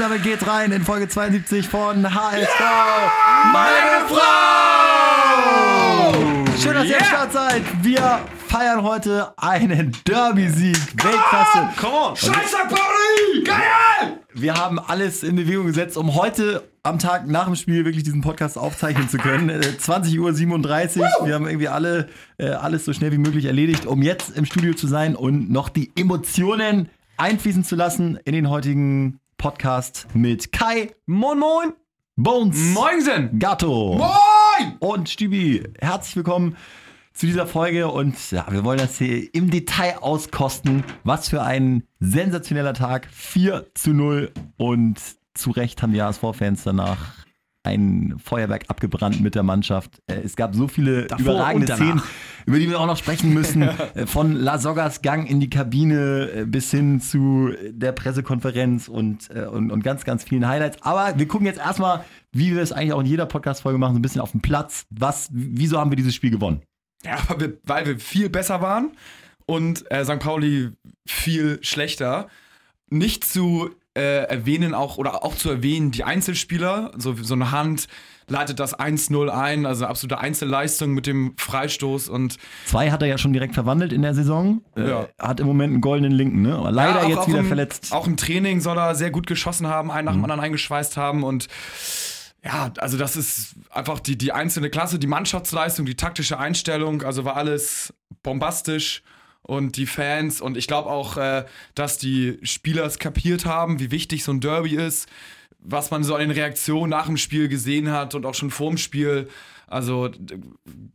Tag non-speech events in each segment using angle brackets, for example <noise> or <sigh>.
Und damit geht's rein in Folge 72 von HSV. Meine Frau! Schön, dass ihr am Start seid. Wir feiern heute einen Derby-Sieg. Weltklasse. Come on! Scheiß St. Pauli! Geil! Wir haben alles in Bewegung gesetzt, um heute am Tag nach dem Spiel wirklich diesen Podcast aufzeichnen zu können. Äh, 20.37 Uhr. Wir haben irgendwie alle äh, alles so schnell wie möglich erledigt, um jetzt im Studio zu sein und noch die Emotionen einfließen zu lassen in den heutigen Podcast mit Kai, Moin Moin! Bones, Moinsen! Gatto Moin! und Stübi. Herzlich willkommen zu dieser Folge und ja, wir wollen das hier im Detail auskosten. Was für ein sensationeller Tag. 4 zu 0 und zu Recht haben die HSV-Fans danach ein Feuerwerk abgebrannt mit der Mannschaft. Äh, Es gab so viele Davor überragende. Szenen, über die wir auch noch sprechen müssen. <laughs> Äh, Von La Sogas Gang in die Kabine äh, bis hin zu der Pressekonferenz und, und, und ganz, ganz vielen Highlights. Aber wir gucken jetzt erstmal, wie wir es eigentlich auch in jeder Podcast-Folge machen, so ein bisschen auf den Platz. Was, wieso haben wir dieses Spiel gewonnen? Ja, weil wir, weil wir viel besser waren und äh, St. Pauli viel schlechter. Nicht zu äh, erwähnen auch oder auch zu erwähnen die Einzelspieler, so, so eine Hand leitet das 1-0 ein, also absolute Einzelleistung mit dem Freistoß und Zwei hat er ja schon direkt verwandelt in der Saison. Äh, Ja. Hat im Moment einen goldenen Linken, ne? Aber leider Ja, auch- jetzt auch wieder im, verletzt. Auch im Training soll er sehr gut geschossen haben, einen nach Mhm. dem anderen eingeschweißt haben und ja, also das ist einfach die, die einzelne Klasse, die Mannschaftsleistung, die taktische Einstellung, also war alles bombastisch und die Fans. Und ich glaube auch, äh, dass die Spieler es kapiert haben, wie wichtig so ein Derby ist, was man so an den Reaktionen nach dem Spiel gesehen hat und auch schon vorm Spiel. Also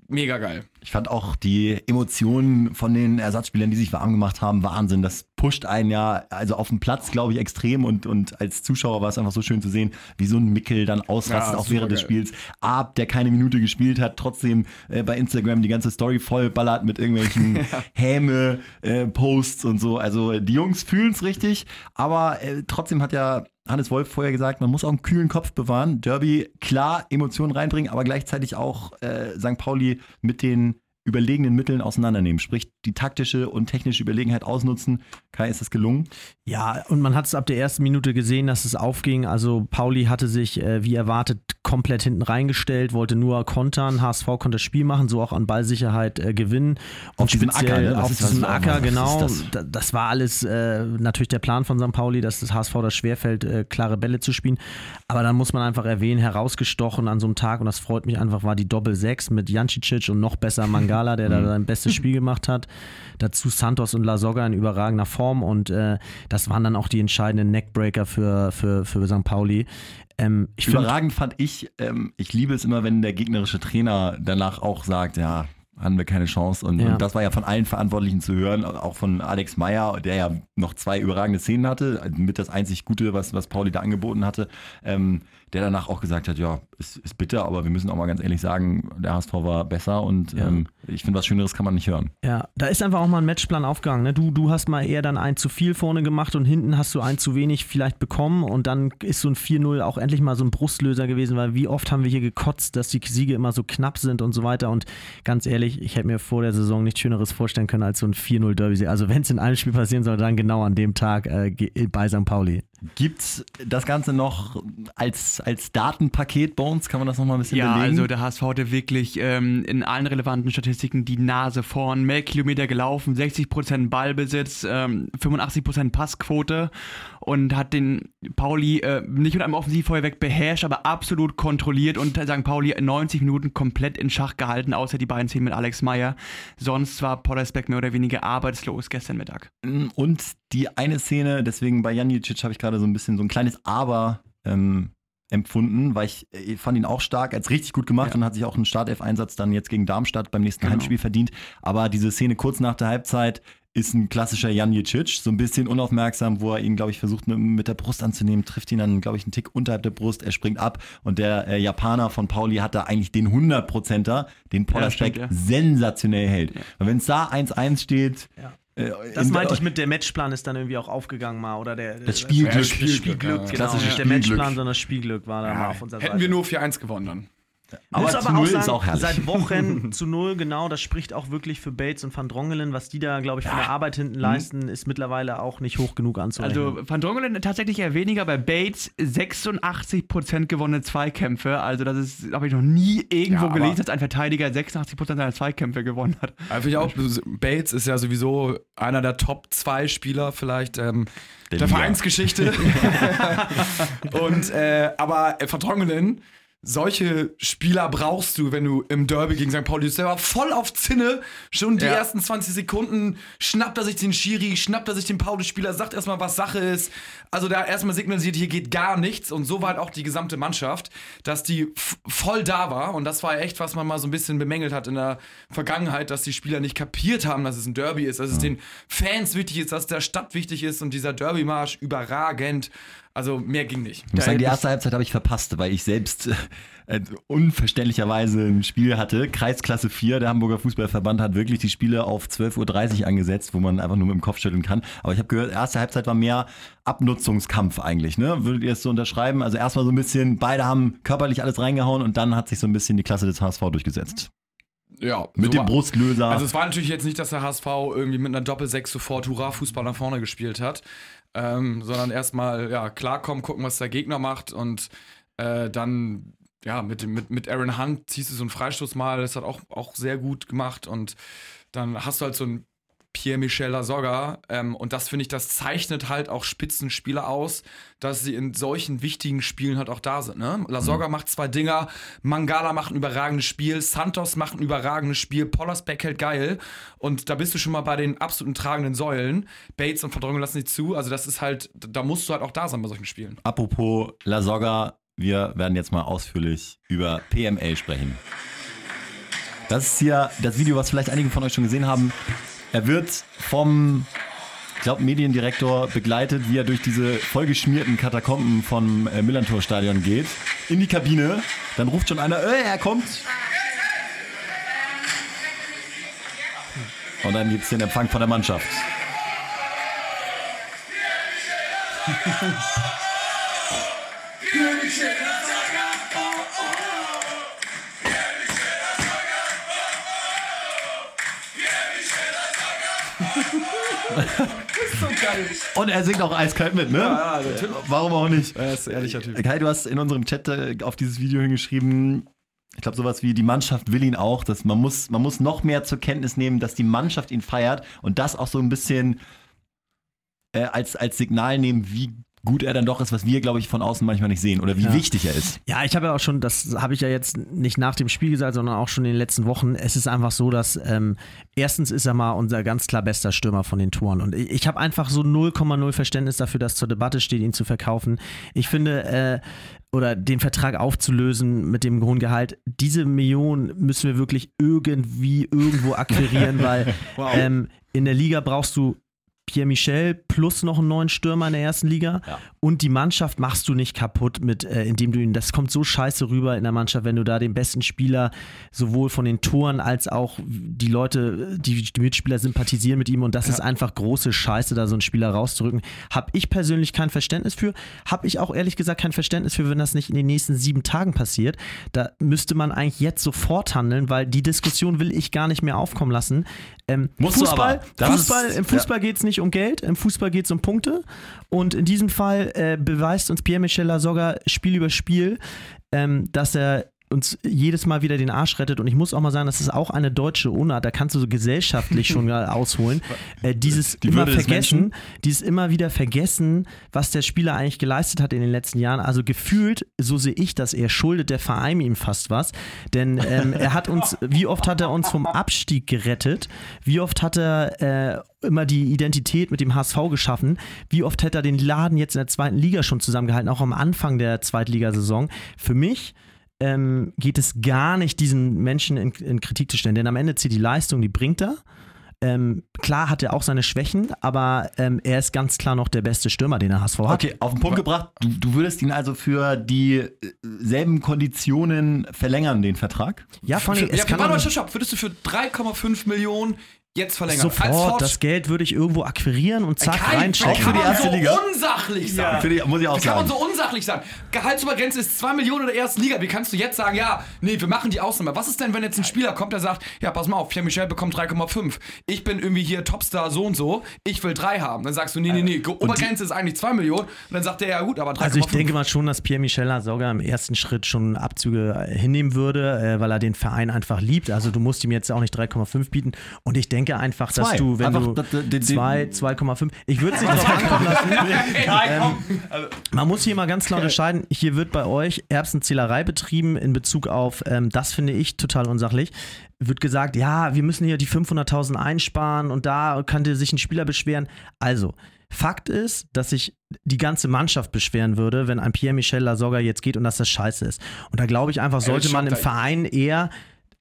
mega geil. Ich fand auch die Emotionen von den Ersatzspielern, die sich warm gemacht haben, Wahnsinn. Das pusht einen ja, also auf dem Platz, glaube ich, extrem. Und, und als Zuschauer war es einfach so schön zu sehen, wie so ein Mickel dann ausrastet, Ja, auch während des supergeil. Spiels. Ab, der keine Minute gespielt hat, trotzdem äh, bei Instagram die ganze Story vollballert mit irgendwelchen <laughs> Häme-Posts und so. Also die Jungs fühlen es richtig, aber äh, trotzdem hat ja Hannes Wolf vorher gesagt, man muss auch einen kühlen Kopf bewahren. Derby, klar, Emotionen reinbringen, aber gleichzeitig auch äh, St. Pauli mit den überlegenen Mitteln auseinandernehmen. Sprich, die taktische und technische Überlegenheit ausnutzen. Kai, ist das gelungen? Ja, und man hat es ab der ersten Minute gesehen, dass es aufging. Also Pauli hatte sich, äh, wie erwartet, komplett hinten reingestellt, wollte nur kontern. HSV konnte das Spiel machen, so auch an Ballsicherheit äh, gewinnen. Auf diesem Acker, ne? Das auf was- Acker, genau. das? Da- Das war alles äh, natürlich der Plan von St. Pauli, dass das HSV das schwerfällt, äh, klare Bälle zu spielen. Aber dann muss man einfach erwähnen, herausgestochen an so einem Tag, und das freut mich einfach, war die Doppel-6 mit Jancicic und noch besser Mangala, der da Mhm. sein bestes Spiel gemacht hat. Dazu Santos und La Soga in überragender Form und äh, das waren dann auch die entscheidenden Neckbreaker für, für, für St. Pauli. Ähm, Überragend fand ich, ähm, ich liebe es immer, wenn der gegnerische Trainer danach auch sagt, ja, hatten wir keine Chance. Und, Ja. und das war ja von allen Verantwortlichen zu hören, auch von Alex Meyer, der ja noch zwei überragende Szenen hatte, mit das einzig Gute, was, was Pauli da angeboten hatte, ähm, der danach auch gesagt hat, ja, ist, ist bitter, aber wir müssen auch mal ganz ehrlich sagen, der HSV war besser und Ja. ähm, ich finde, was Schöneres kann man nicht hören. Ja, da ist einfach auch mal ein Matchplan aufgegangen. Ne? Du, du hast mal eher dann ein zu viel vorne gemacht und hinten hast du ein zu wenig vielleicht bekommen und dann ist so ein 4-0 auch endlich mal so ein Brustlöser gewesen, weil wie oft haben wir hier gekotzt, dass die Siege immer so knapp sind und so weiter und ganz ehrlich, ich hätte mir vor der Saison nichts Schöneres vorstellen können als so ein 4-0-Derby. Also wenn es in einem Spiel passieren soll, dann genau an dem Tag äh, bei St. Pauli. Gibt's das Ganze noch als, als Datenpaket, Bones? Kann man das nochmal ein bisschen Ja, belegen? also der HSV hatte wirklich ähm, in allen relevanten Statistiken die Nase vorn. Mehr Kilometer gelaufen, 60% Ballbesitz, ähm, 85% Passquote und hat den Pauli äh, nicht mit einem Offensivfeuerwerk beherrscht, aber absolut kontrolliert und St. Pauli 90 Minuten komplett in Schach gehalten, außer die beiden Szenen mit Alex Meyer. Sonst war Poddersbeck mehr oder weniger arbeitslos gestern Mittag. Und die eine Szene, deswegen bei Janicic habe ich gerade so ein bisschen so ein kleines Aber ähm, empfunden, weil ich äh, fand ihn auch stark, als richtig gut gemacht Ja. und hat sich auch einen Startelf-Einsatz dann jetzt gegen Darmstadt beim nächsten Genau. Heimspiel verdient. Aber diese Szene kurz nach der Halbzeit ist ein klassischer Janicic, so ein bisschen unaufmerksam, wo er ihn, glaube ich, versucht mit, der Brust anzunehmen, trifft ihn dann, glaube ich, einen Tick unterhalb der Brust, er springt ab und der äh, Japaner von Pauli hat da eigentlich den 100%er, den Pollersbeck stimmt, ja. sensationell hält. Und wenn es da 1-1 steht, Ja. äh, Das in- meinte ich mit der Matchplan ist dann irgendwie auch aufgegangen mal oder der Das Spielglück. das Spielglück, Ja, genau. klassisches nicht der Spielglück. Matchplan, sondern das Spielglück war da mal auf unserer Hätten Seite. wir nur 4-1 gewonnen dann. Aber zu null sagen, ist auch herrlich. Seit Wochen <laughs> zu null, genau. Das spricht auch wirklich für Bates und Van Drongelen. Was die da, glaube ich, von der Arbeit hinten leisten, ist mittlerweile auch nicht hoch genug anzurechnen. Also Van Drongelen tatsächlich eher weniger, bei Bates 86% gewonnene Zweikämpfe. Also das ist, habe ich noch nie irgendwo Ja, aber- gelesen, dass ein Verteidiger 86% seiner Zweikämpfe gewonnen hat. Einfach ich auch, Bates ist ja sowieso einer der Top 2 Spieler vielleicht ähm, Der der, Liga. Vereinsgeschichte. <laughs> <laughs> Und äh, aber äh, Vertongenen, solche Spieler brauchst du, wenn du im Derby gegen St. Pauli bist. Der war voll auf Zinne, schon die Ja. ersten 20 Sekunden schnappt er sich den Schiri, schnappt er sich den Pauli-Spieler, sagt erstmal, was Sache ist. Also da erstmal signalisiert, hier geht gar nichts. Und so war halt auch die gesamte Mannschaft, dass die voll da war. Und das war echt, was man mal so ein bisschen bemängelt hat in der Vergangenheit, dass die Spieler nicht kapiert haben, dass es ein Derby ist, dass es den Fans wichtig ist, dass der Stadt wichtig ist und dieser Derby-Marsch überragend. Also mehr ging nicht. Ich muss sagen, die erste Halbzeit habe ich verpasst, weil ich selbst äh, unverständlicherweise ein Spiel hatte. Kreisklasse 4, der Hamburger Fußballverband hat wirklich die Spiele auf 12.30 Uhr angesetzt, wo man einfach nur mit dem Kopf schütteln kann. Aber ich habe gehört, erste Halbzeit war mehr Abnutzungskampf eigentlich. Ne? Würdet ihr es so unterschreiben? Also erstmal so ein bisschen, beide haben körperlich alles reingehauen und dann hat sich so ein bisschen die Klasse des HSV durchgesetzt. Ja, Mit so dem Brustlöser. Also es war natürlich jetzt nicht, dass der HSV irgendwie mit einer Doppel-6 sofort Hurra-Fußball nach vorne gespielt hat, ähm, sondern erstmal ja, klarkommen, gucken, was der Gegner macht und äh, dann ja, mit, mit, mit Aaron Hunt ziehst du so einen Freistoß mal, das hat auch, auch sehr gut gemacht und dann hast du halt so einen Pierre-Michel Lasogga ähm, und das finde ich, das zeichnet halt auch Spitzenspieler aus, dass sie in solchen wichtigen Spielen halt auch da sind. Ne? Lasogga macht zwei Dinger, Mangala macht ein überragendes Spiel, Santos macht ein überragendes Spiel, Pollersbeck hält geil und da bist du schon mal bei den absoluten tragenden Säulen. Bates und Verdrängung lassen nicht zu, also das ist halt, da musst du halt auch da sein bei solchen Spielen. Apropos La Soga, wir werden jetzt mal ausführlich über PML sprechen. Das ist hier das Video, was vielleicht einige von euch schon gesehen haben. Er wird vom, ich glaube, Mediendirektor begleitet, wie er durch diese vollgeschmierten Katakomben vom äh, Millantor-Stadion geht. In die Kabine. Dann ruft schon einer, äh, er kommt. Und dann gibt es den Empfang von der Mannschaft. <laughs> Und er singt auch eiskalt mit, ne? Ja, natürlich. Warum auch nicht? Er ist ein ehrlicher Typ. Kai, du hast in unserem Chat äh, auf dieses Video hingeschrieben, ich glaube sowas wie die Mannschaft will ihn auch, dass man muss, man muss noch mehr zur Kenntnis nehmen, dass die Mannschaft ihn feiert und das auch so ein bisschen äh, als, als Signal nehmen, wie gut er dann doch ist, was wir, glaube ich, von außen manchmal nicht sehen oder wie Ja. wichtig er ist. Ja, ich habe ja auch schon, das habe ich ja jetzt nicht nach dem Spiel gesagt, sondern auch schon in den letzten Wochen. Es ist einfach so, dass ähm, erstens ist er mal unser ganz klar bester Stürmer von den Toren. Und ich, ich habe einfach so 0,0 Verständnis dafür, dass zur Debatte steht, ihn zu verkaufen. Ich finde, äh, oder den Vertrag aufzulösen mit dem hohen Gehalt, diese Million müssen wir wirklich irgendwie irgendwo akquirieren, <laughs> weil Wow. ähm, in der Liga brauchst du Pierre Michel plus noch einen neuen Stürmer in der ersten Liga. Ja. Und die Mannschaft machst du nicht kaputt, mit, äh, indem du ihn. Das kommt so scheiße rüber in der Mannschaft, wenn du da den besten Spieler sowohl von den Toren als auch die Leute, die, die Mitspieler sympathisieren mit ihm. Und das ist einfach große Scheiße, da so einen Spieler rauszurücken. Hab ich persönlich kein Verständnis für. Hab ich auch ehrlich gesagt kein Verständnis für, wenn das nicht in den nächsten sieben Tagen passiert. Da müsste man eigentlich jetzt sofort handeln, weil die Diskussion will ich gar nicht mehr aufkommen lassen. Ähm, Fußball, Fußball, ist- Im Fußball geht es nicht um Geld, im Fußball geht es um Punkte. Und in diesem Fall äh, beweist uns Pierre-Michel Lasogga Spiel über Spiel, ähm, dass er uns jedes Mal wieder den Arsch rettet. Und ich muss auch mal sagen, das ist auch eine deutsche Unart. Da kannst du so gesellschaftlich schon <laughs> mal ausholen. Äh, dieses Die immer vergessen, dieses immer wieder vergessen, was der Spieler eigentlich geleistet hat in den letzten Jahren. Also gefühlt, so sehe ich das, er schuldet der Verein ihm fast was. Denn ähm, er hat uns, <laughs> wie oft hat er uns vom Abstieg gerettet? Wie oft hat er äh, immer die Identität mit dem HSV geschaffen? Wie oft hätte er den Laden jetzt in der zweiten Liga schon zusammengehalten, auch am Anfang der Zweitligasaison? Für mich ähm, geht es gar nicht, diesen Menschen in, in Kritik zu stellen, denn am Ende zieht die Leistung, die bringt er. Ähm, klar hat er auch seine Schwächen, aber ähm, er ist ganz klar noch der beste Stürmer, den der HSV hat. Okay, auf den Punkt gebracht. Du, du würdest ihn also für dieselben Konditionen verlängern, den Vertrag? Ja, vor allem, Für, es ja, kann warte mal, stopp. Würdest du für 3,5 Millionen jetzt verlängern. Sofort, das Geld würde ich irgendwo akquirieren und zack, Kein, reinstecken. Für die erste so Liga? unsachlich sein. Für die, muss ich auch Wie kann man sagen. so unsachlich sein? Gehaltsobergrenze ist 2 Millionen in der ersten Liga. Wie kannst du jetzt sagen, ja, nee, wir machen die Ausnahme? Was ist denn, wenn jetzt ein Spieler kommt, der sagt, ja, pass mal auf, Pierre Michel bekommt 3,5. Ich bin irgendwie hier Topstar so und so, ich will 3 haben. Dann sagst du, nee, nee, nee, Obergrenze ist eigentlich 2 Millionen. Und dann sagt der, ja gut, aber 3,5. Also ich denke mal schon, dass Pierre-Michel sogar im ersten Schritt schon Abzüge äh, hinnehmen würde, äh, weil er den Verein einfach liebt. Also du musst ihm jetzt auch nicht 3,5 bieten. Und ich denke einfach, dass Zwei. du, wenn Einfach du das- den- den- 2, 2,5, ich würde es nicht drauf ankommen <laughs> lassen. ähm, man muss hier mal ganz klar unterscheiden, hier wird bei euch Erbsenzählerei betrieben in Bezug auf, ähm, das finde ich total unsachlich, wird gesagt, ja, wir müssen hier die 500.000 einsparen und da könnte sich ein Spieler beschweren. Also, Fakt ist, dass sich die ganze Mannschaft beschweren würde, wenn ein Pierre-Michel Lasogga jetzt geht und dass das scheiße ist. Und da glaube ich einfach, sollte man im Verein eher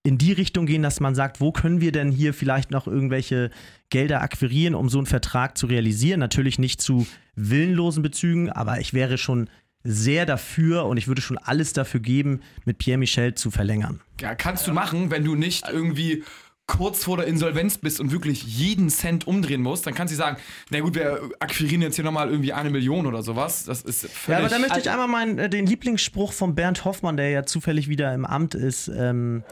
in die Richtung gehen, dass man sagt, wo können wir denn hier vielleicht noch irgendwelche Gelder akquirieren, um so einen Vertrag zu realisieren? Natürlich nicht zu willenlosen Bezügen, aber ich wäre schon sehr dafür und ich würde schon alles dafür geben, mit Pierre Michel zu verlängern. Ja, kannst du machen, wenn du nicht irgendwie kurz vor der Insolvenz bist und wirklich jeden Cent umdrehen musst, dann kannst du sagen, na gut, wir akquirieren jetzt hier nochmal irgendwie eine Million oder sowas. Das ist Ja, völlig... aber da möchte ich einmal meinen, äh, den Lieblingsspruch von Bernd Hoffmann, der ja zufällig wieder im Amt ist, ähm,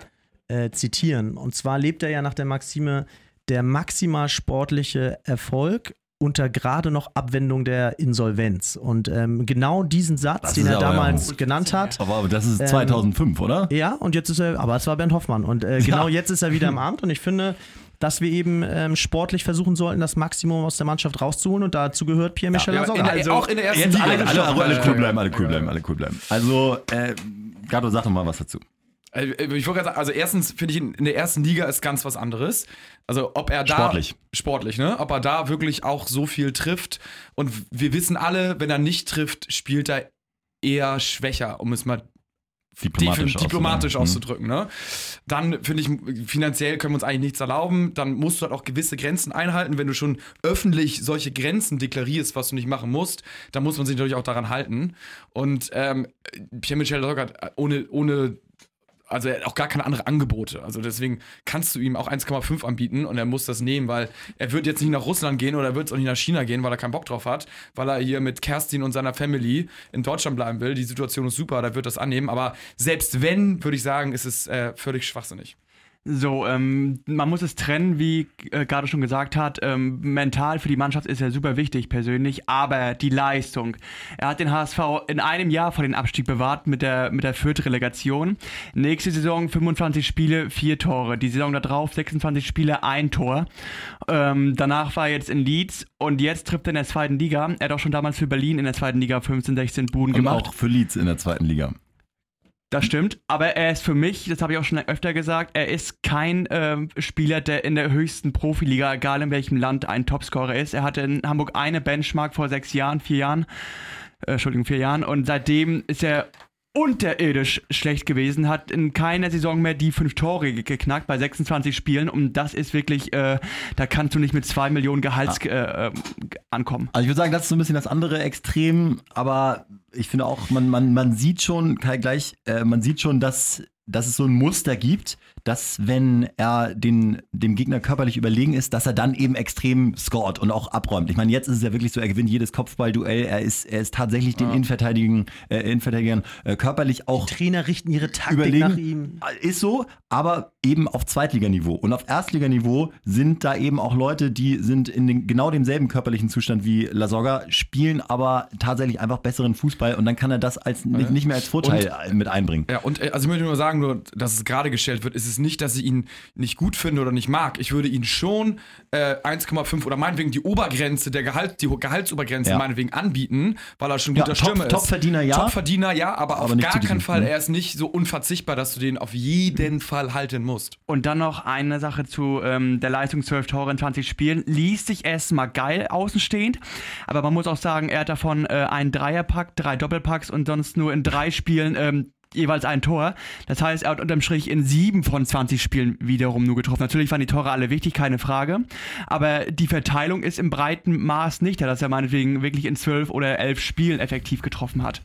äh, zitieren. Und zwar lebt er ja nach der Maxime, der maximal sportliche Erfolg unter gerade noch Abwendung der Insolvenz. Und ähm, genau diesen Satz, Das den er ja damals gut. genannt hat, Aber das ist Ähm, 2005, oder? ja, und jetzt ist er, aber es war Bernd Hoffmann. Und äh, genau <laughs> jetzt ist er wieder im Amt und ich finde, dass wir eben ähm, sportlich versuchen sollten, das Maximum aus der Mannschaft rauszuholen und dazu gehört Pierre-Michel ja, Lasogga. der, auch in der ersten Liga. alle, alle, alle, alle cool bleiben, alle cool bleiben, alle cool bleiben. Also, äh, Gato, sag doch mal was dazu. Äh, Ich wollte gerade sagen, also erstens finde ich, in in der ersten Liga ist ganz was anderes. Also ob er da... Sportlich. Sportlich, ne? Ob er da wirklich auch so viel trifft. Und wir wissen alle, wenn er nicht trifft, spielt er eher schwächer, um es mal Diplomatisch, diplomatisch auszudrücken. Ne? Dann finde ich, finanziell können wir uns eigentlich nichts erlauben. Dann musst du halt auch gewisse Grenzen einhalten. Wenn du schon öffentlich solche Grenzen deklarierst, was du nicht machen musst, dann muss man sich natürlich auch daran halten. Und ähm, Pierre-Michel Lasogga hat ohne, ohne also er hat auch gar keine andere Angebote. Also deswegen kannst du ihm auch 1,5 anbieten und er muss das nehmen, weil er wird jetzt nicht nach Russland gehen oder er wird auch nicht nach China gehen, weil er keinen Bock drauf hat, weil er hier mit Kerstin und seiner Family in Deutschland bleiben will. Die Situation ist super, da wird das annehmen. Aber selbst wenn, würde ich sagen, ist es äh, völlig schwachsinnig. So, ähm, man muss es trennen, wie äh, gerade schon gesagt hat. Ähm, mental für die Mannschaft ist er super wichtig persönlich, aber die Leistung. Er hat den HSV in einem Jahr vor den Abstieg bewahrt mit der, mit der Fürth-Relegation. Nächste Saison 25 Spiele, 4 Tore. Die Saison darauf 26 Spiele, 1 Tor. Ähm, danach war er jetzt in Leeds und jetzt trifft er in der zweiten Liga. Er hat auch schon damals für Berlin in der zweiten Liga 15, 16 Buden Und gemacht. auch für Leeds in der zweiten Liga. Das stimmt, aber er ist für mich, das habe ich auch schon öfter gesagt, er ist kein ähm, Spieler, der in der höchsten Profiliga, egal in welchem Land, ein Topscorer ist. Er hatte in Hamburg eine Benchmark vor sechs Jahren, vier Jahren, äh, Entschuldigung, vier Jahren und seitdem ist er unterirdisch schlecht gewesen, hat in keiner Saison mehr die fünf Tore ge- geknackt bei 26 Spielen und das ist wirklich, äh, da kannst du nicht mit zwei Millionen Gehalts äh, äh, ankommen. Also ich würde sagen, das ist so ein bisschen das andere Extrem, aber ich finde auch, man, man, man sieht schon, Kai, gleich, äh, man sieht schon, dass, dass es so ein Muster gibt, dass wenn er den, dem Gegner körperlich überlegen ist, dass er dann eben extrem scoret und auch abräumt. Ich meine, jetzt ist es ja wirklich so, er gewinnt jedes Kopfballduell, er ist, er ist tatsächlich den Innenverteidigern, äh, Innenverteidigern äh, körperlich auch Trainer richten ihre Taktik überlegen. nach ihm. Ist so, aber eben auf Zweitliganiveau. Und auf Erstliganiveau sind da eben auch Leute, die sind in den, genau demselben körperlichen Zustand wie Lasogga, spielen aber tatsächlich einfach besseren Fußball und dann kann er das als nicht, nicht mehr als Vorteil mit einbringen. Ja, und äh, also ich möchte nur sagen, nur, dass es gerade gestellt wird, ist es nicht, dass ich ihn nicht gut finde oder nicht mag. Ich würde ihn schon äh, 1,5 oder meinetwegen die Obergrenze, der Gehalt, die Gehaltsobergrenze Ja. meinetwegen anbieten, weil er schon Ja, guter Top- Stürmer ist. Topverdiener, ja. Topverdiener, ja, aber, Aber auf gar keinen Fall. ne? Er ist nicht so unverzichtbar, dass du den auf jeden Fall halten musst. Und dann noch eine Sache zu ähm, der Leistung 12 Tore in 20 Spielen. Liest sich erstmal geil außenstehend, aber man muss auch sagen, er hat davon äh, einen Dreierpack, drei Doppelpacks und sonst nur in drei Spielen ähm, jeweils ein Tor. Das heißt, er hat unterm Strich in sieben von 20 Spielen wiederum nur getroffen. Natürlich waren die Tore alle wichtig, keine Frage. Aber die Verteilung ist im breiten Maß nicht, dass er meinetwegen wirklich in zwölf oder elf Spielen effektiv getroffen hat.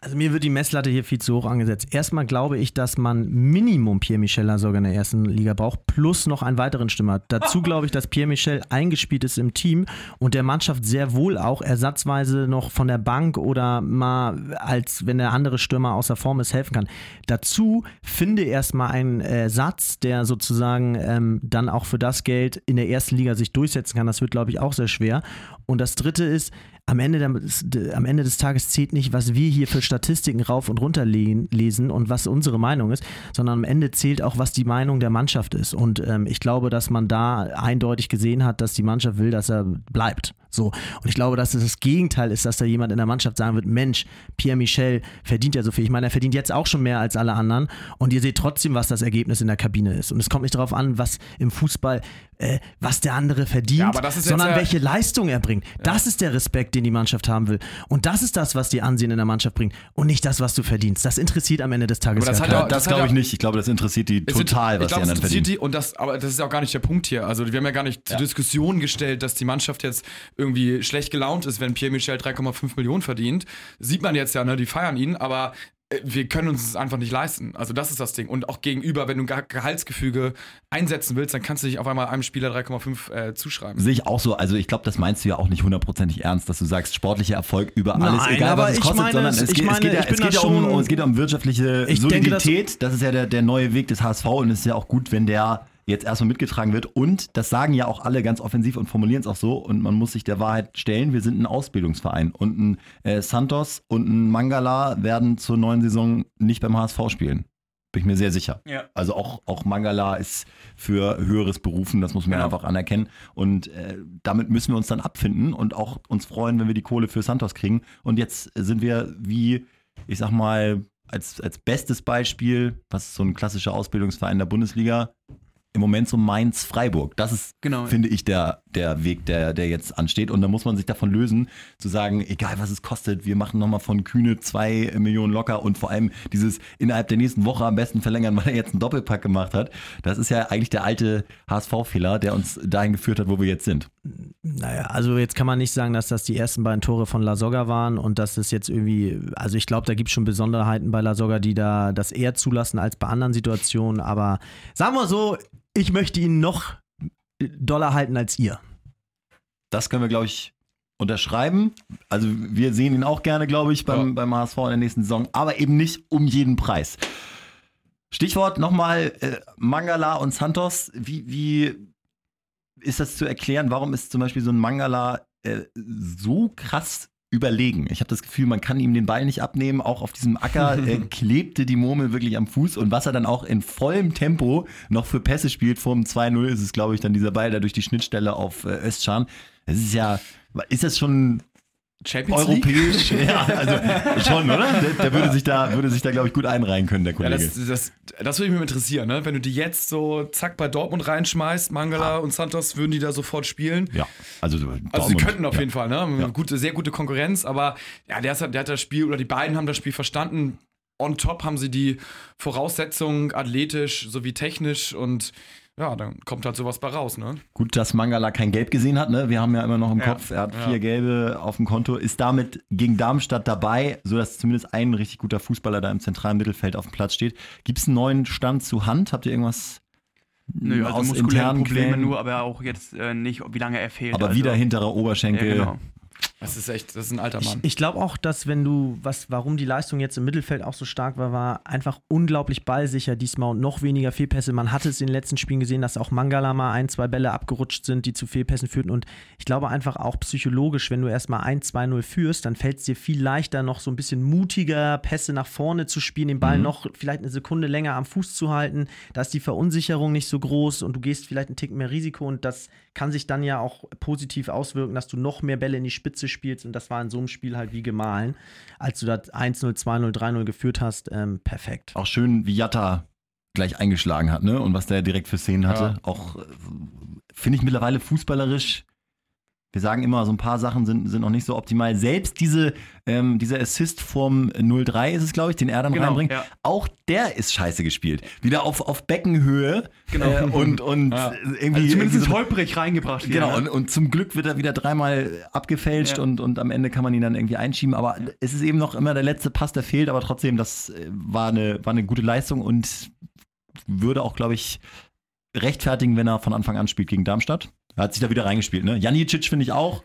Also mir wird die Messlatte hier viel zu hoch angesetzt. Erstmal glaube ich, dass man Minimum Pierre-Michel Lasogga in der ersten Liga braucht, plus noch einen weiteren Stürmer. Dazu <laughs> glaube ich, dass Pierre-Michel eingespielt ist im Team und der Mannschaft sehr wohl auch ersatzweise noch von der Bank oder mal als wenn der andere Stürmer außer Form ist, helfen kann. Dazu finde erstmal einen Ersatz, der sozusagen ähm, dann auch für das Geld in der ersten Liga sich durchsetzen kann. Das wird, glaube ich, auch sehr schwer. Und das dritte ist, am Ende, der, am Ende des Tages zählt nicht, was wir hier für Statistiken rauf und runter lesen und was unsere Meinung ist, sondern am Ende zählt auch, was die Meinung der Mannschaft ist. Und ähm, ich glaube, dass man da eindeutig gesehen hat, dass die Mannschaft will, dass er bleibt. So. Und ich glaube, dass es das Gegenteil ist, dass da jemand in der Mannschaft sagen wird, Mensch, Pierre Michel verdient ja so viel. Ich meine, er verdient jetzt auch schon mehr als alle anderen und ihr seht trotzdem, was das Ergebnis in der Kabine ist. Und es kommt nicht darauf an, was im Fußball, äh, was der andere verdient, ja, sondern welche Leistung er bringt. Ja. Das ist der Respekt, den die Mannschaft haben will. Und das ist das, was die Ansehen in der Mannschaft bringt und nicht das, was du verdienst. Das interessiert am Ende des Tages aber das, das, das glaube ich nicht. Ich glaube, das interessiert die total, was glaub, die anderen verdienen. Die, und das, aber das ist auch gar nicht der Punkt hier. Also wir haben ja gar nicht ja. zur Diskussion gestellt, dass die Mannschaft jetzt irgendwie schlecht gelaunt ist, wenn Pierre Michel 3,5 Millionen verdient. Sieht man jetzt ja, ne? Die feiern ihn, aber äh, wir können uns es einfach nicht leisten. Also das ist das Ding. Und auch gegenüber, wenn du ein Gehaltsgefüge einsetzen willst, dann kannst du dich auf einmal einem Spieler 3,5 äh, zuschreiben. Sehe ich auch so. Also ich glaube, das meinst du ja auch nicht hundertprozentig ernst, dass du sagst, sportlicher Erfolg über alles, Nein, egal was es kostet, meine, sondern es, geht, meine, es geht, ja, es geht ja um, es geht um wirtschaftliche Solidität. Denke, das ist ja der, der neue Weg des HSV und es ist ja auch gut, wenn der jetzt erstmal mitgetragen wird. Und das sagen ja auch alle ganz offensiv und formulieren es auch so. Und man muss sich der Wahrheit stellen, wir sind ein Ausbildungsverein. Und ein äh, Santos und ein Mangala werden zur neuen Saison nicht beim HSV spielen. Bin ich mir sehr sicher. Ja. Also auch, auch Mangala ist für höheres Berufen, das muss man genau. einfach anerkennen. Und äh, damit müssen wir uns dann abfinden und auch uns freuen, wenn wir die Kohle für Santos kriegen. Und jetzt sind wir wie, ich sag mal, als, als bestes Beispiel, was ist so ein klassischer Ausbildungsverein der Bundesliga, im Moment so Mainz-Freiburg. Das ist, genau. finde ich, der, der Weg, der, der jetzt ansteht. Und da muss man sich davon lösen, zu sagen, egal was es kostet, wir machen nochmal von Kühne zwei Millionen locker und vor allem dieses innerhalb der nächsten Woche am besten verlängern, weil er jetzt einen Doppelpack gemacht hat. Das ist ja eigentlich der alte HSV-Fehler, der uns dahin geführt hat, wo wir jetzt sind. Naja, also jetzt kann man nicht sagen, dass das die ersten beiden Tore von La Soga waren und dass es jetzt irgendwie, also ich glaube, da gibt es schon Besonderheiten bei La Soga, die da das eher zulassen als bei anderen Situationen. Aber sagen wir so, ich möchte ihn noch doller halten als ihr. Das können wir, glaube ich, unterschreiben. Also wir sehen ihn auch gerne, glaube ich, beim, ja. beim HSV in der nächsten Saison, aber eben nicht um jeden Preis. Stichwort nochmal äh, Mangala und Santos. Wie, wie ist das zu erklären? Warum ist zum Beispiel so ein Mangala äh, so krass überlegen. Ich habe das Gefühl, man kann ihm den Ball nicht abnehmen. Auch auf diesem Acker äh, <laughs> klebte die Murmel wirklich am Fuß. Und was er dann auch in vollem Tempo noch für Pässe spielt, vor dem 2-0 ist es, glaube ich, dann dieser Ball da durch die Schnittstelle auf äh, Özcan. Das ist ja, ist das schon Champions Europäisch, ja, also schon, oder? Der, der, würde sich da, würde sich da, glaube ich, gut einreihen können, der Kollege. Ja, das, das, das würde mich interessieren, ne? Wenn du die jetzt so zack bei Dortmund reinschmeißt, Mangala ah. und Santos, würden die da sofort spielen? Ja, also Dortmund, Also sie könnten auf ja. jeden Fall, ne? Ja. Gute, sehr gute Konkurrenz, aber ja, der, hat, der hat das Spiel, oder die beiden haben das Spiel verstanden. On top haben sie die Voraussetzungen athletisch sowie technisch und ja, dann kommt halt sowas bei raus, ne? Gut, dass Mangala kein Gelb gesehen hat, ne? Wir haben ja immer noch im ja, Kopf, er hat ja. vier Gelbe auf dem Konto, ist damit gegen Darmstadt dabei, sodass zumindest ein richtig guter Fußballer da im zentralen Mittelfeld auf dem Platz steht. Gibt es einen neuen Stand zu Hand? Habt ihr irgendwas Nö, also aus internen Probleme Quellen? nur, aber auch jetzt äh, nicht, wie lange er fehlt. Aber also. wieder hinterer Oberschenkel. Ja, genau. Das ist echt, das ist ein alter Mann. Ich, ich glaube auch, dass wenn du, was, warum die Leistung jetzt im Mittelfeld auch so stark war, war einfach unglaublich ballsicher diesmal und noch weniger Fehlpässe. Man hatte es in den letzten Spielen gesehen, dass auch Mangala mal ein, zwei Bälle abgerutscht sind, die zu Fehlpässen führten. Und ich glaube einfach auch psychologisch, wenn du erstmal 1-2-0 führst, dann fällt es dir viel leichter, noch so ein bisschen mutiger Pässe nach vorne zu spielen, den Ball mhm. noch vielleicht eine Sekunde länger am Fuß zu halten. Da ist die Verunsicherung nicht so groß und du gehst vielleicht einen Tick mehr Risiko und das kann sich dann ja auch positiv auswirken, dass du noch mehr Bälle in die Spitze spielst und das war in so einem Spiel halt wie gemahlen. Als du da 1-0, 2-0, 3-0 geführt hast, ähm, perfekt. Auch schön, wie Jatta gleich eingeschlagen hat, ne? Und was der direkt für Szenen hatte. Ja. Auch äh, finde ich mittlerweile fußballerisch wir sagen immer, so ein paar Sachen sind, sind noch nicht so optimal. Selbst diese, ähm, dieser Assist vom 0-3 ist es, glaube ich, den er dann Genau, reinbringt. ja. Auch der ist scheiße gespielt. Wieder auf, auf Beckenhöhe. Genau. Äh, und und Ja. irgendwie. Also irgendwie zumindest so- holprig reingebracht. wieder, Genau, ne? und, und zum Glück wird er wieder dreimal abgefälscht Ja. und, und am Ende kann man ihn dann irgendwie einschieben. Aber es ist eben noch immer der letzte Pass, der fehlt, aber trotzdem, das äh, war eine, war eine gute Leistung und würde auch, glaube ich, rechtfertigen, wenn er von Anfang an spielt gegen Darmstadt. Er hat sich da wieder reingespielt, ne? Janicic finde ich auch.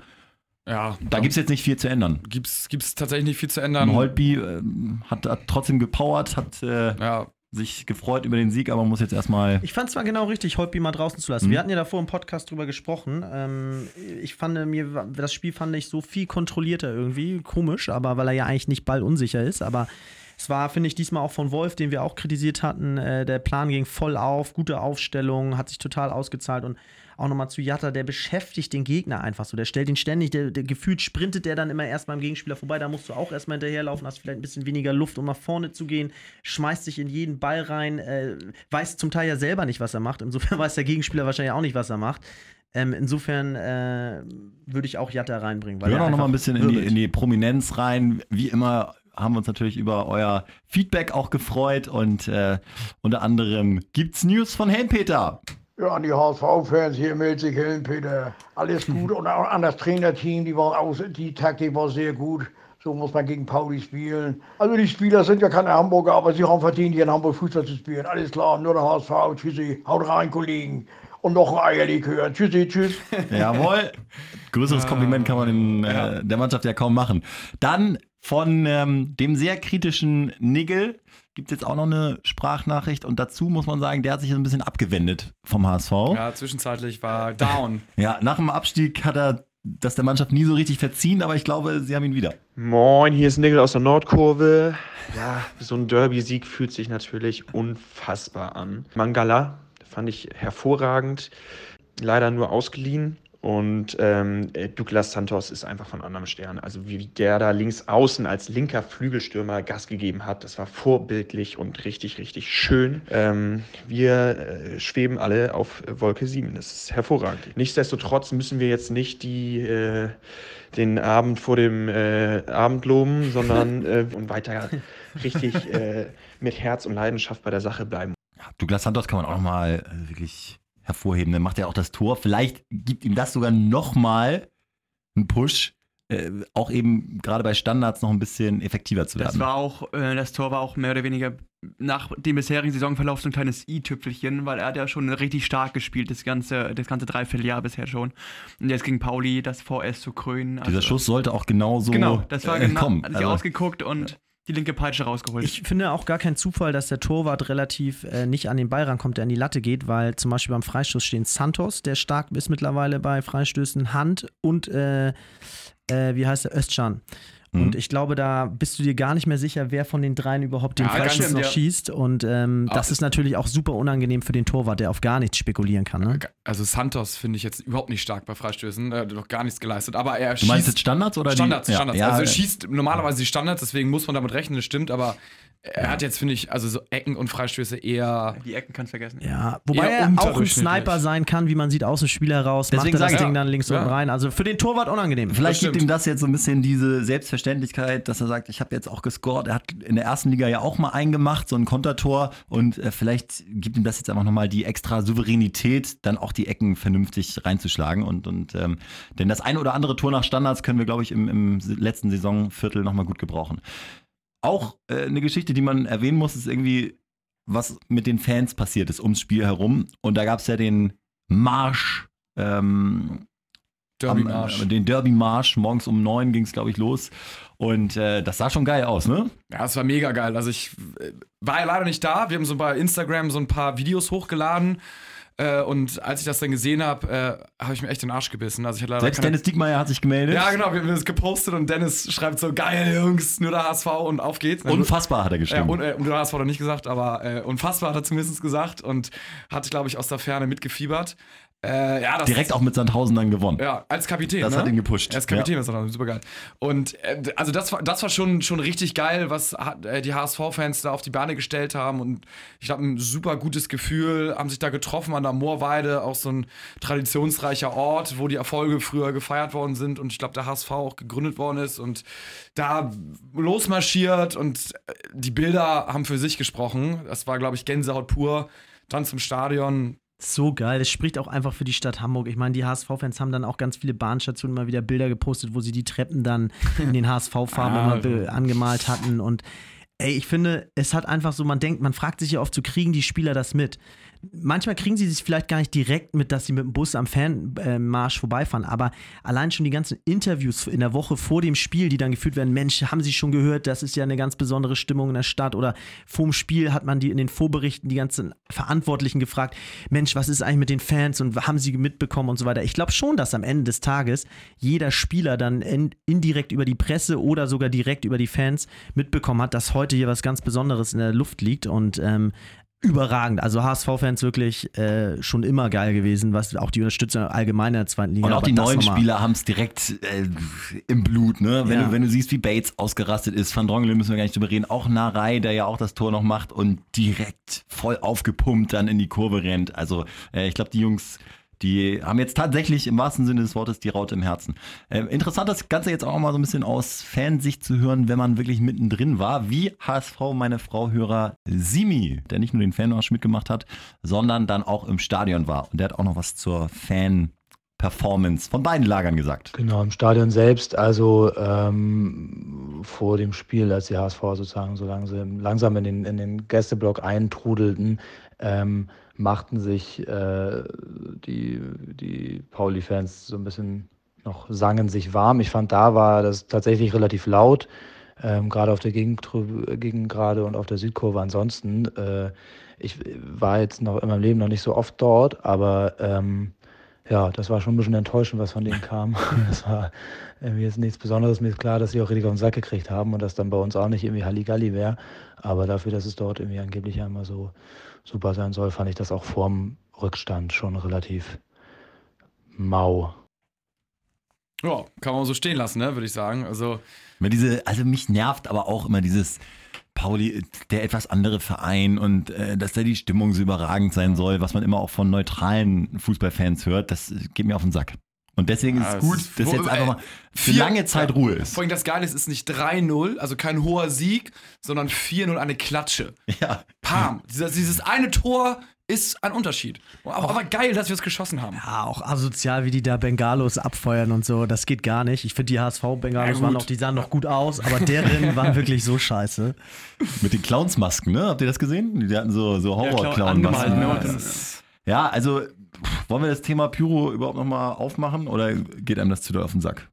Ja, Da gibt es jetzt nicht viel zu ändern. gibt's, gibt's tatsächlich nicht viel zu ändern. Holtby ähm, hat, hat trotzdem gepowert, hat äh, Ja, sich gefreut über den Sieg, aber muss jetzt erstmal. Ich fand es zwar genau richtig, Holtby mal draußen zu lassen. Mhm. Wir hatten ja davor im Podcast drüber gesprochen. Ähm, ich fand mir, das Spiel fand ich so viel kontrollierter irgendwie. Komisch, aber weil er ja eigentlich nicht ballunsicher ist. Aber es war, finde ich, diesmal auch von Wolf, den wir auch kritisiert hatten. Äh, der Plan ging voll auf, gute Aufstellung, hat sich total ausgezahlt und auch nochmal zu Jatta, der beschäftigt den Gegner einfach so. Der stellt ihn ständig, der, der gefühlt sprintet der dann immer erst beim Gegenspieler vorbei. Da musst du auch erstmal hinterherlaufen, hast vielleicht ein bisschen weniger Luft, um nach vorne zu gehen, schmeißt sich in jeden Ball rein, äh, weiß zum Teil ja selber nicht, was er macht. Insofern <laughs> weiß der Gegenspieler wahrscheinlich auch nicht, was er macht. Ähm, insofern äh, würde ich auch Jatta reinbringen. Weil Wir hören auch noch mal ein bisschen in die, in die Prominenz rein. Wie immer haben wir uns natürlich über euer Feedback auch gefreut und äh, unter anderem gibt's News von Helmpeter. Ja, an die HSV-Fans hier meldet sich Helmpeter. Alles gut und auch an das Trainerteam, die, war aus, die Taktik war sehr gut. So muss man gegen Pauli spielen. Also die Spieler sind ja keine Hamburger, aber sie haben verdient, hier in Hamburg Fußball zu spielen. Alles klar, nur der HSV. Tschüssi, haut rein, Kollegen. Und noch ein Eierlikör. Tschüssi, tschüss. <laughs> Jawohl. Größeres Kompliment kann man in, äh, der Mannschaft ja kaum machen. Dann von ähm, dem sehr kritischen Nigel gibt es jetzt auch noch eine Sprachnachricht und dazu muss man sagen, der hat sich ein bisschen abgewendet vom HSV. Ja, ja, zwischenzeitlich war down. <laughs> nach dem Abstieg hat er das der Mannschaft nie so richtig verziehen, aber ich glaube, sie haben ihn wieder. Moin, hier ist Nigel aus der Nordkurve. Ja, so ein Derby-Sieg fühlt sich natürlich unfassbar an. Mangala fand ich hervorragend, leider nur ausgeliehen. Und ähm, äh, Douglas Santos ist einfach von anderem Stern. Also wie der da links außen als linker Flügelstürmer Gas gegeben hat, das war vorbildlich und richtig, richtig schön. Ähm, wir äh, schweben alle auf Wolke 7. Das ist hervorragend. Nichtsdestotrotz müssen wir jetzt nicht die äh, den Abend vor dem äh, Abend loben, sondern <laughs> äh, und weiter richtig äh, mit Herz und Leidenschaft bei der Sache bleiben. Douglas Santos kann man auch nochmal äh, wirklich hervorheben. Der macht ja auch das Tor. Vielleicht gibt ihm das sogar nochmal einen Push, äh, auch eben gerade bei Standards noch ein bisschen effektiver zu Das werden. war auch, äh, das Tor war auch mehr oder weniger nach dem bisherigen Saisonverlauf so ein kleines i-Tüpfelchen, weil er hat ja schon richtig stark gespielt, das ganze, das ganze Dreivierteljahr bisher schon. Und jetzt gegen Pauli das VS zu krönen. Dieser also- Schuss sollte auch genau so Genau, das war äh, genau, kommen. hat sich Also, ausgeguckt und die linke Peitsche rausgeholt. Ich finde auch gar kein Zufall, dass der Torwart relativ äh, nicht an den Ball rankommt, der an die Latte geht, weil zum Beispiel beim Freistoß stehen Santos, der stark ist mittlerweile bei Freistößen, Hand und äh, äh, wie heißt der, Özcan. Mhm. Und ich glaube, da bist du dir gar nicht mehr sicher, wer von den dreien überhaupt den Ja, stimmt, noch ja. schießt. Und ähm, das ist natürlich auch super unangenehm für den Torwart, der auf gar nichts spekulieren kann. Ne? Also Santos finde ich jetzt überhaupt nicht stark bei Freistößen. Er hat noch gar nichts geleistet. Aber er du meinst schießt jetzt Standards oder Standards, die? Standards. Ja, also er schießt normalerweise die Standards, deswegen muss man damit rechnen, das stimmt, aber er hat jetzt, finde ich, also so Ecken und Freistöße eher. die Ecken kannst du vergessen. Ja, wobei er auch ein. Sniper sein kann, wie man sieht, aus dem Spiel heraus, Deswegen macht er das Ding dann links Ja. unten rein. Also für den Torwart unangenehm. Vielleicht gibt ihm das jetzt so ein bisschen diese Selbstverständlichkeit, dass er sagt, ich habe jetzt auch gescored. Er hat in der ersten Liga ja auch mal eingemacht, so ein Kontertor. Und äh, vielleicht gibt ihm das jetzt einfach nochmal die extra Souveränität, dann auch die Ecken vernünftig reinzuschlagen. Und, und ähm, denn das ein oder andere Tor nach Standards können wir, glaube ich, im, im letzten Saisonviertel nochmal gut gebrauchen. Auch äh, eine Geschichte, die man erwähnen muss, ist irgendwie, was mit den Fans passiert ist ums Spiel herum. Und da gab es ja den Marsch. Ähm, am, Derby-Marsch. äh, den Derby-Marsch. Morgens um neun ging es, glaube ich, los. Und äh, das sah schon geil aus, ne? Ja, es war mega geil. Also ich äh, war ja leider nicht da. Wir haben so bei Instagram so ein paar Videos hochgeladen. Äh, und als ich das dann gesehen habe, äh, habe ich mir echt den Arsch gebissen. Also ich hatte Selbst keine Dennis Diekmeyer hat sich gemeldet. Ja, genau, wir haben das gepostet und Dennis schreibt so, geil, Jungs, nur der HSV und auf geht's. Unfassbar hat er Ja, geschrieben. und, äh, und der HSV hat er nicht gesagt, aber äh, unfassbar hat er zumindest gesagt und hat, glaube ich, aus der Ferne mitgefiebert. Äh, ja, das Direkt auch mit Sandhausen dann gewonnen. Ja, als Kapitän. Das ne? hat ihn gepusht. Als Kapitän Ja. ist er super geil. Und äh, also das war, das war schon, schon richtig geil, was äh, die HSV-Fans da auf die Beine gestellt haben. Und ich habe ein super gutes Gefühl, haben sich da getroffen an der Moorweide, auch so ein traditionsreicher Ort, wo die Erfolge früher gefeiert worden sind. Und ich glaube, der HSV auch gegründet worden ist. Und da losmarschiert und äh, die Bilder haben für sich gesprochen. Das war, glaube ich, Gänsehaut pur. Dann zum Stadion. So geil. Es spricht auch einfach für die Stadt Hamburg. Ich meine, die HSV-Fans haben dann auch ganz viele Bahnstationen mal wieder Bilder gepostet, wo sie die Treppen dann in den HSV-Farben <laughs> Ah, immer angemalt hatten. Und ey, ich finde, es hat einfach so, man denkt, man fragt sich ja oft, so kriegen die Spieler das mit? Manchmal kriegen sie es vielleicht gar nicht direkt mit, dass sie mit dem Bus am Fanmarsch vorbeifahren, aber allein schon die ganzen Interviews in der Woche vor dem Spiel, die dann geführt werden, Mensch, haben sie schon gehört, das ist ja eine ganz besondere Stimmung in der Stadt oder vorm Spiel hat man die in den Vorberichten die ganzen Verantwortlichen gefragt, Mensch, was ist eigentlich mit den Fans und haben sie mitbekommen und so weiter. Ich glaube schon, dass am Ende des Tages jeder Spieler dann in, indirekt über die Presse oder sogar direkt über die Fans mitbekommen hat, dass heute hier was ganz Besonderes in der Luft liegt und ähm, überragend. Also HSV-Fans wirklich äh, schon immer geil gewesen, was auch die Unterstützung allgemein in der zweiten Liga. Und auch die neuen Spieler haben es direkt äh, im Blut, ne? Wenn, Ja. du, wenn du siehst, wie Bates ausgerastet ist, Van Drongelen müssen wir gar nicht drüber reden, auch Narei, der ja auch das Tor noch macht und direkt voll aufgepumpt dann in die Kurve rennt. Also äh, ich glaube, die Jungs, die haben jetzt tatsächlich im wahrsten Sinne des Wortes die Raute im Herzen. Ähm, interessant das Ganze jetzt auch mal so ein bisschen aus Fansicht zu hören, wenn man wirklich mittendrin war, wie HSV meine Frau Hörer Simi, der nicht nur den Fanmarsch mitgemacht hat, sondern dann auch im Stadion war. Und der hat auch noch was zur Fan Performance von beiden Lagern gesagt. Genau, im Stadion selbst, also ähm, vor dem Spiel, als die HSV sozusagen so langsam, langsam in, den, in den Gästeblock eintrudelten, ähm, machten sich äh, die, die Pauli-Fans so ein bisschen noch, sangen sich warm. Ich fand, da war das tatsächlich relativ laut, ähm, gerade auf der Gegengrade und auf der Südkurve. Ansonsten, äh, ich war jetzt noch in meinem Leben noch nicht so oft dort, aber ähm, ja, das war schon ein bisschen enttäuschend, was von denen kam. <laughs> Das war irgendwie jetzt nichts Besonderes. Mir ist klar, dass sie auch richtig auf den Sack gekriegt haben und dass dann bei uns auch nicht irgendwie Halligalli wäre. Aber dafür, dass es dort irgendwie angeblich immer so super sein soll, fand ich das auch vorm Rückstand schon relativ mau. Ja, kann man so stehen lassen, ne, würde ich sagen. Also, Immer diese, also mich nervt aber auch immer dieses Pauli, der etwas andere Verein und äh, dass da die Stimmung so überragend sein soll, was man immer auch von neutralen Fußballfans hört, das äh, geht mir auf den Sack. Und deswegen ist Ja, es es gut, ist- dass jetzt einfach mal für vier- lange Zeit ja, Ruhe ist. Vor allem das Geile ist, es ist nicht 3-0, also kein hoher Sieg, sondern 4-0 eine Klatsche. Ja. Pam. Dieses, dieses eine Tor ist ein Unterschied. Aber, aber geil, dass wir es geschossen haben. Ja, auch asozial, wie die da Bengalos abfeuern und so, das geht gar nicht. Ich finde, die HSV-Bengalos Ja, waren noch, die sahen noch gut aus, aber deren waren <laughs> wirklich so scheiße. Mit den Clownsmasken, ne? Habt ihr das gesehen? Die hatten so, so Horror-Clown-Masken. ne? Ja, ja, also wollen wir das Thema Pyro überhaupt nochmal aufmachen oder geht einem das zu doll auf den Sack?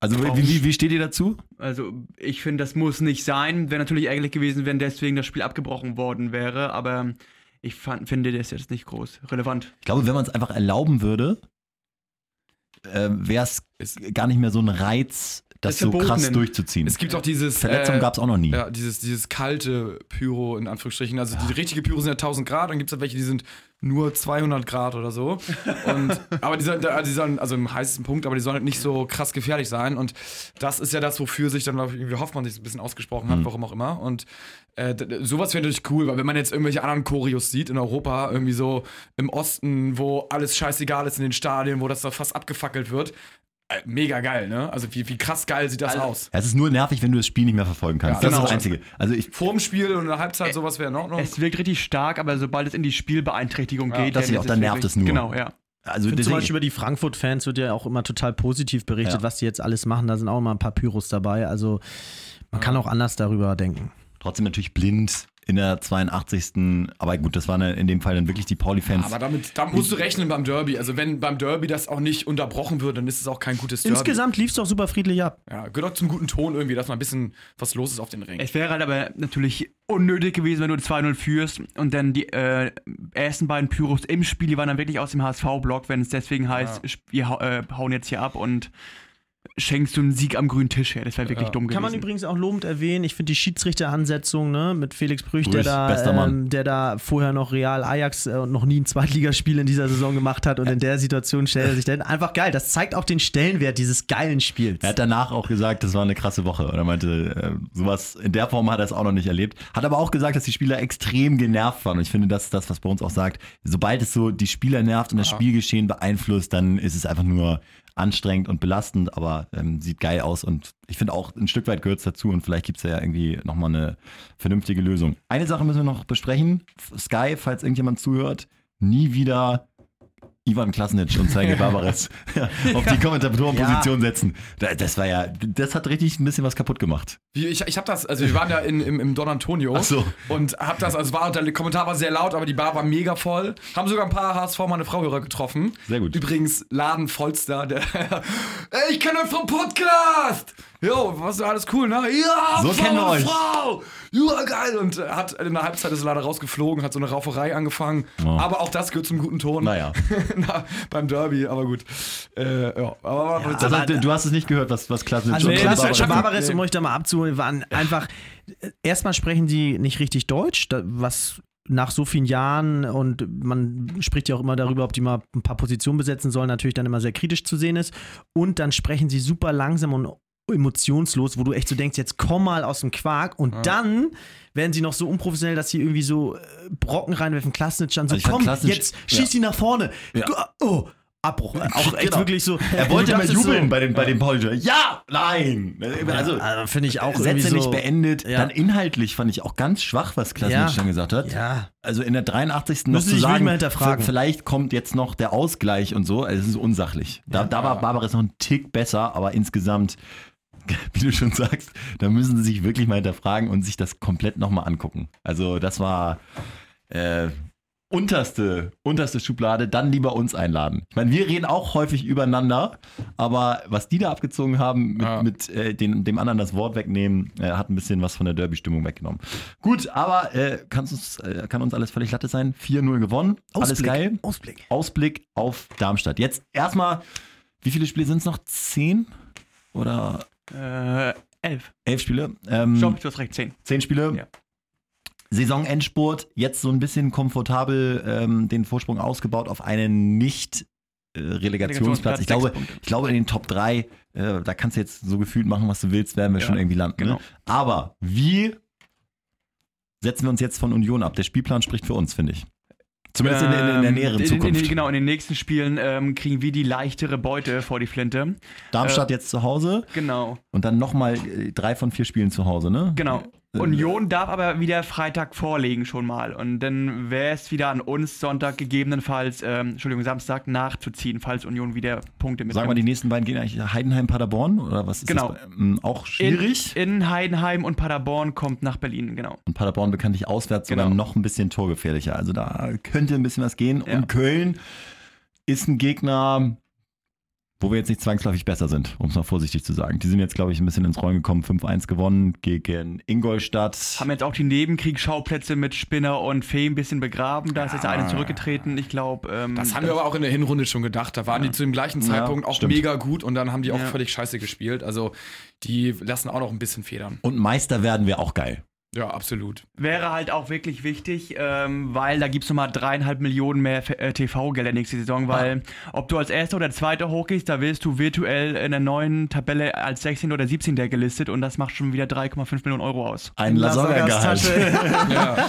Also wie, wie, wie steht ihr dazu? Also ich finde, das muss nicht sein. Wäre natürlich ärgerlich gewesen, wenn deswegen das Spiel abgebrochen worden wäre, aber ich fand, finde das jetzt nicht groß relevant. Ich glaube, wenn man es einfach erlauben würde, äh, wäre es gar nicht mehr so ein Reiz, das Ist so krass durchzuziehen. Es gibt auch dieses. Verletzungen äh, gab es auch noch nie. Ja, dieses, dieses kalte Pyro in Anführungsstrichen. Also die richtige Pyro sind ja 1000 Grad, dann gibt es ja welche, die sind nur 200 Grad oder so. Und, <laughs> aber die sollen, die sollen, also im heißesten Punkt, aber die sollen halt nicht so krass gefährlich sein. Und das ist ja das, wofür sich dann, glaube ich, irgendwie Hoffmann sich ein bisschen ausgesprochen hat, Mhm. warum auch immer. Und äh, sowas wäre natürlich cool, weil wenn man jetzt irgendwelche anderen Choreos sieht in Europa, irgendwie so im Osten, wo alles scheißegal ist in den Stadien, wo das da fast abgefackelt wird, mega geil, ne? Also wie, wie krass geil sieht das aus. Ja, es ist nur nervig, wenn du das Spiel nicht mehr verfolgen kannst. Ja, das genau. ist das Einzige. Also ich, Vor dem Spiel und in der Halbzeit sowas wäre in Ordnung. Es wirkt richtig stark, aber sobald es in die Spielbeeintrichtigung Ja, geht, das ist auch, dann nervt es nur. Genau, ja. also zum Beispiel über die Frankfurt-Fans wird ja auch immer total positiv berichtet, Ja. was die jetzt alles machen. Da sind auch immer ein paar Pyros dabei. Also man kann auch anders darüber denken. trotzdem natürlich blind in der 82. Aber gut, das waren ja in dem Fall dann wirklich die Pauli-Fans. Aber damit, damit musst du rechnen beim Derby. Also wenn beim Derby das auch nicht unterbrochen wird, dann ist es auch kein gutes Derby. Insgesamt lief es doch super friedlich ab. Ja, gehört auch zum guten Ton irgendwie, dass mal ein bisschen was los ist auf den Ring. Es wäre halt aber natürlich unnötig gewesen, wenn du 2-0 führst und dann die äh, ersten beiden Pyros im Spiel, die waren dann wirklich aus dem HSV-Block, wenn es deswegen heißt, wir hau- äh, hauen jetzt hier ab und schenkst du einen Sieg am grünen Tisch her. Das wäre wirklich dumm gewesen. Kann man übrigens auch lobend erwähnen. Ich finde die Schiedsrichteransetzung ne, mit Felix Brüch, der, Brüch, bester da, Mann. ähm, der da vorher noch Real Ajax äh, und noch nie ein Zweitligaspiel in dieser Saison gemacht hat und in der Situation stellt er sich dann einfach geil. Das zeigt auch den Stellenwert dieses geilen Spiels. Er hat danach auch gesagt, das war eine krasse Woche. Und er meinte, äh, sowas in der Form hat er es auch noch nicht erlebt. Hat aber auch gesagt, dass die Spieler extrem genervt waren. Und ich finde, das ist das, was bei uns auch sagt. Sobald es so die Spieler nervt und das Spielgeschehen beeinflusst, dann ist es einfach nur anstrengend und belastend, aber ähm, sieht geil aus. Und ich finde auch, ein Stück weit gehört es dazu. Und vielleicht gibt es ja irgendwie nochmal eine vernünftige Lösung. Eine Sache müssen wir noch besprechen. Sky, falls irgendjemand zuhört, nie wieder Ivan Klasnic und Sergej <laughs> Barbares auf die Kommentatorenposition setzen. Da- Das war ja, das hat richtig ein bisschen was kaputt gemacht. Ich ich habe das, also wir waren ja in, im, im Don Antonio Ach so. und hab das, also war, der Kommentar war sehr laut, aber die Bar war mega voll. Haben sogar ein paar HSV meine Frauhörer getroffen. Sehr gut. Übrigens, Laden vollster, der, ey, ich kenne euch vom Podcast! Jo, was ist alles cool, ne? Ja, So Frau, kennen wir euch. Frau! Ja, geil! Und äh, hat in der Halbzeit ist er leider rausgeflogen, hat so eine Rauferei angefangen. Oh. Aber auch das gehört zum guten Ton. Naja. <laughs> Na, beim Derby, aber gut. Äh, ja, aber, Also, du hast es nicht gehört, was, was Klasnic Also und Klasse, Barbares- um euch da mal abzuholen, waren einfach, äh, erstmal sprechen die nicht richtig Deutsch, da, was nach so vielen Jahren und man spricht ja auch immer darüber, ob die mal ein paar Positionen besetzen sollen, natürlich dann immer sehr kritisch zu sehen ist. Und dann sprechen sie super langsam und emotionslos, wo du echt so denkst, jetzt komm mal aus dem Quark und dann werden sie noch so unprofessionell, dass sie irgendwie so äh, Brocken reinwerfen, Klasnitsch dann so, Also komm, jetzt schieß ihn nach vorne. Ja. Oh, Abbruch. Auch echt Genau. wirklich so. Er wollte mal jubeln so, bei den, bei den Pauli. Ja, nein. Also, also, finde ich auch Sätze irgendwie nicht so, beendet. Ja. Dann inhaltlich fand ich auch ganz schwach, was Klasnic Ja. dann gesagt hat. Ja. Also in der 83. noch Müssen zu Sie sich sagen, mal hinterfragen. vielleicht kommt jetzt noch der Ausgleich und so. Also es ist unsachlich. Da, da war Barbares noch ein Tick besser, aber insgesamt, <laughs> wie du schon sagst, da müssen sie sich wirklich mal hinterfragen und sich das komplett nochmal angucken. Also das war äh, unterste, unterste Schublade, dann lieber uns einladen. Ich meine, wir reden auch häufig übereinander, aber was die da abgezogen haben, mit, Ja. mit äh, den, dem anderen das Wort wegnehmen, äh, hat ein bisschen was von der Derby-Stimmung weggenommen. Gut, aber äh, kann's uns, äh, kann uns alles völlig Latte sein. 4-0 gewonnen, alles Ausblick. geil. Ausblick. Ausblick auf Darmstadt. Jetzt erstmal, wie viele Spiele sind es noch? Zehn? Oder Äh, elf. elf Spiele? Ähm, Stopp, du hast recht, zehn. Zehn Spiele. Ja. Saisonendspurt, jetzt so ein bisschen komfortabel ähm, den Vorsprung ausgebaut auf einen nicht äh, Relegationsplatz. Ich glaube, ich glaube in den Top 3, äh, da kannst du jetzt so gefühlt machen, was du willst, werden wir Ja, schon irgendwie landen. genau. Ne? Aber wie setzen wir uns jetzt von Union ab? Der Spielplan spricht für uns, finde ich. Zumindest in, in, in der Ähm, näheren Zukunft. In, genau, in den nächsten Spielen ähm, kriegen wir die leichtere Beute vor die Flinte. Darmstadt jetzt zu Hause Genau, und dann nochmal äh, drei von vier Spielen zu Hause, ne? genau. Union darf aber wieder Freitag vorlegen schon mal. Und dann wäre es wieder an uns, Sonntag gegebenenfalls, ähm, Entschuldigung, Samstag nachzuziehen, falls Union wieder Punkte mit Sagen wir, die nächsten beiden gehen eigentlich Heidenheim, Paderborn oder was ist Genau. das? Ähm, auch schwierig. In, in Heidenheim und Paderborn kommt nach Berlin, genau. Und Paderborn bekanntlich auswärts sogar Genau. noch ein bisschen torgefährlicher. Also da könnte ein bisschen was gehen. Ja. Und Köln ist ein Gegner, wo wir jetzt nicht zwangsläufig besser sind, um es mal vorsichtig zu sagen. Die sind jetzt, glaube ich, ein bisschen ins Rollen gekommen. 5-1 gewonnen gegen Ingolstadt. Haben jetzt auch die Nebenkriegsschauplätze mit Spinner und Fee ein bisschen begraben. Da ist jetzt eine zurückgetreten. Ich glaube. Ähm, Das haben wir aber auch in der Hinrunde schon gedacht. Da waren die zu dem gleichen Zeitpunkt auch stimmt. mega gut und dann haben die auch Ja. völlig scheiße gespielt. Also die lassen auch noch ein bisschen federn. Und Meister werden wir auch geil. Ja, absolut. Wäre halt auch wirklich wichtig, ähm, weil da gibt es nochmal dreieinhalb Millionen mehr äh, TV-Gelder nächste Saison, weil ob du als Erster oder Zweiter hochgehst, da wirst du virtuell in der neuen Tabelle als 16. oder 17. gelistet und das macht schon wieder 3,5 Millionen Euro aus. Ein Lasogga-Gehalt. <laughs> Ja.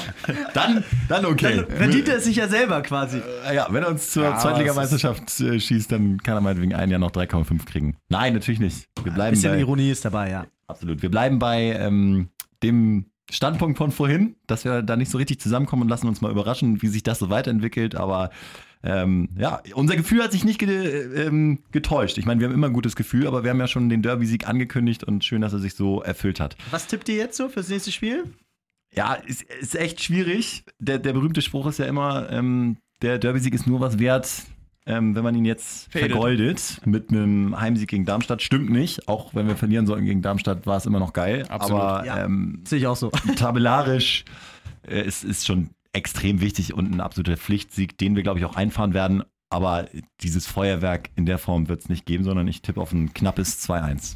dann, dann okay. Verdient er es sich ja selber quasi. Äh, Ja, wenn er uns zur Ja, Zweitligameisterschaft äh, schießt, dann kann er meinetwegen ein Jahr noch 3,5 kriegen. Nein, natürlich nicht. Wir bleiben Bisschen bei, Ironie ist dabei, ja. Absolut. Wir bleiben bei ähm, dem Standpunkt von vorhin, dass wir da nicht so richtig zusammenkommen und lassen uns mal überraschen, wie sich das so weiterentwickelt. Aber ähm, ja, unser Gefühl hat sich nicht ge ähm, getäuscht. Ich meine, wir haben immer ein gutes Gefühl, aber wir haben ja schon den Derby-Sieg angekündigt und schön, dass er sich so erfüllt hat. Was tippt ihr jetzt so fürs nächste Spiel? Ja, ist, ist echt schwierig. Der, der berühmte Spruch ist ja immer, ähm, der Derby-Sieg ist nur was wert, ähm, wenn man ihn jetzt Fädelt. vergoldet mit einem Heimsieg gegen Darmstadt. Stimmt nicht. Auch wenn wir verlieren sollten gegen Darmstadt, war es immer noch geil. Absolut. Aber Ja. ähm, Sehe ich auch so. <laughs> tabellarisch äh, ist, ist schon extrem wichtig und ein absoluter Pflichtsieg, den wir, glaube ich, auch einfahren werden. Aber dieses Feuerwerk in der Form wird es nicht geben, sondern ich tippe auf ein knappes 2-1.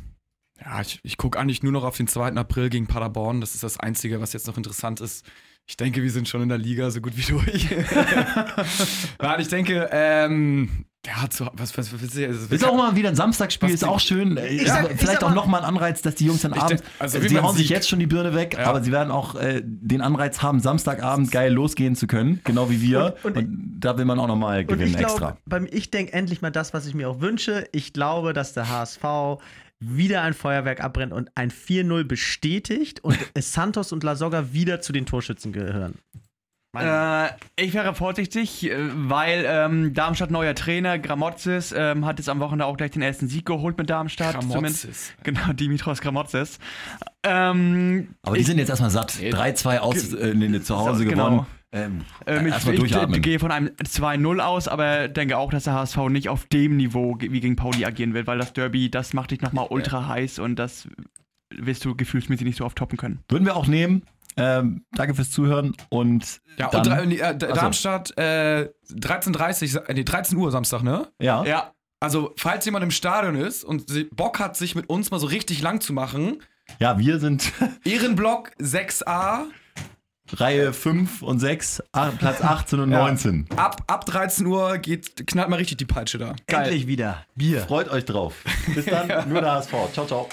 Ja, ich, ich gucke eigentlich nur noch auf den 2. April gegen Paderborn. Das ist das Einzige, was jetzt noch interessant ist. Ich denke, wir sind schon in der Liga so gut wie durch. <laughs> Nein, ich denke, ähm, ja, zu, was, was, was, was ist, Ist auch mal wieder ein Samstagsspiel, ist auch schön. Ich sag- ich Vielleicht sag auch mal- nochmal ein Anreiz, dass die Jungs dann Ich abends, denk- also sie hauen sich jetzt schon die Birne weg, Ja. aber sie werden auch äh, den Anreiz haben, Samstagabend geil losgehen zu können, genau wie wir. Und, Und- und- da will man auch nochmal gewinnen ich extra. glaube, beim ich denke endlich mal das, was ich mir auch wünsche. Ich glaube, dass der HSV wieder ein Feuerwerk abbrennt und ein 4-0 bestätigt und <laughs> Santos und La Soga wieder zu den Torschützen gehören. Äh, ich wäre vorsichtig, äh, weil ähm, Darmstadt neuer Trainer, Gramozis, ähm, hat jetzt am Wochenende auch gleich den ersten Sieg geholt mit Darmstadt. Gramotzes. Genau, Dimitros Gramotzis. Ähm, Aber die ich, sind jetzt erstmal satt. 3-2 aus äh, nee, zu Hause So, genau. gewonnen. Ähm, ähm, ich, erstmal ich, durchatmen. ich gehe von einem 2-0 aus, aber denke auch, dass der HSV nicht auf dem Niveau wie gegen Pauli agieren wird, weil das Derby, das macht dich nochmal ultra heiß und das wirst du gefühlsmäßig nicht so oft toppen können. Würden wir auch nehmen. Ähm, danke fürs Zuhören und Ja, dann, und äh, Achso. Darmstadt, äh, 13.30 äh, nee, 13 Uhr Samstag, ne? ja, Ja, Also, falls jemand im Stadion ist und Bock hat, sich mit uns mal so richtig lang zu machen, ja, wir sind <laughs> Ehrenblock 6a, Reihe 5 und 6, ah, Platz 18 und Ja. 19. ab, ab 13 Uhr geht, knallt mal richtig die Peitsche da. Endlich wieder Bier. Freut euch drauf. Bis dann, <laughs> nur der HSV. Ciao, ciao.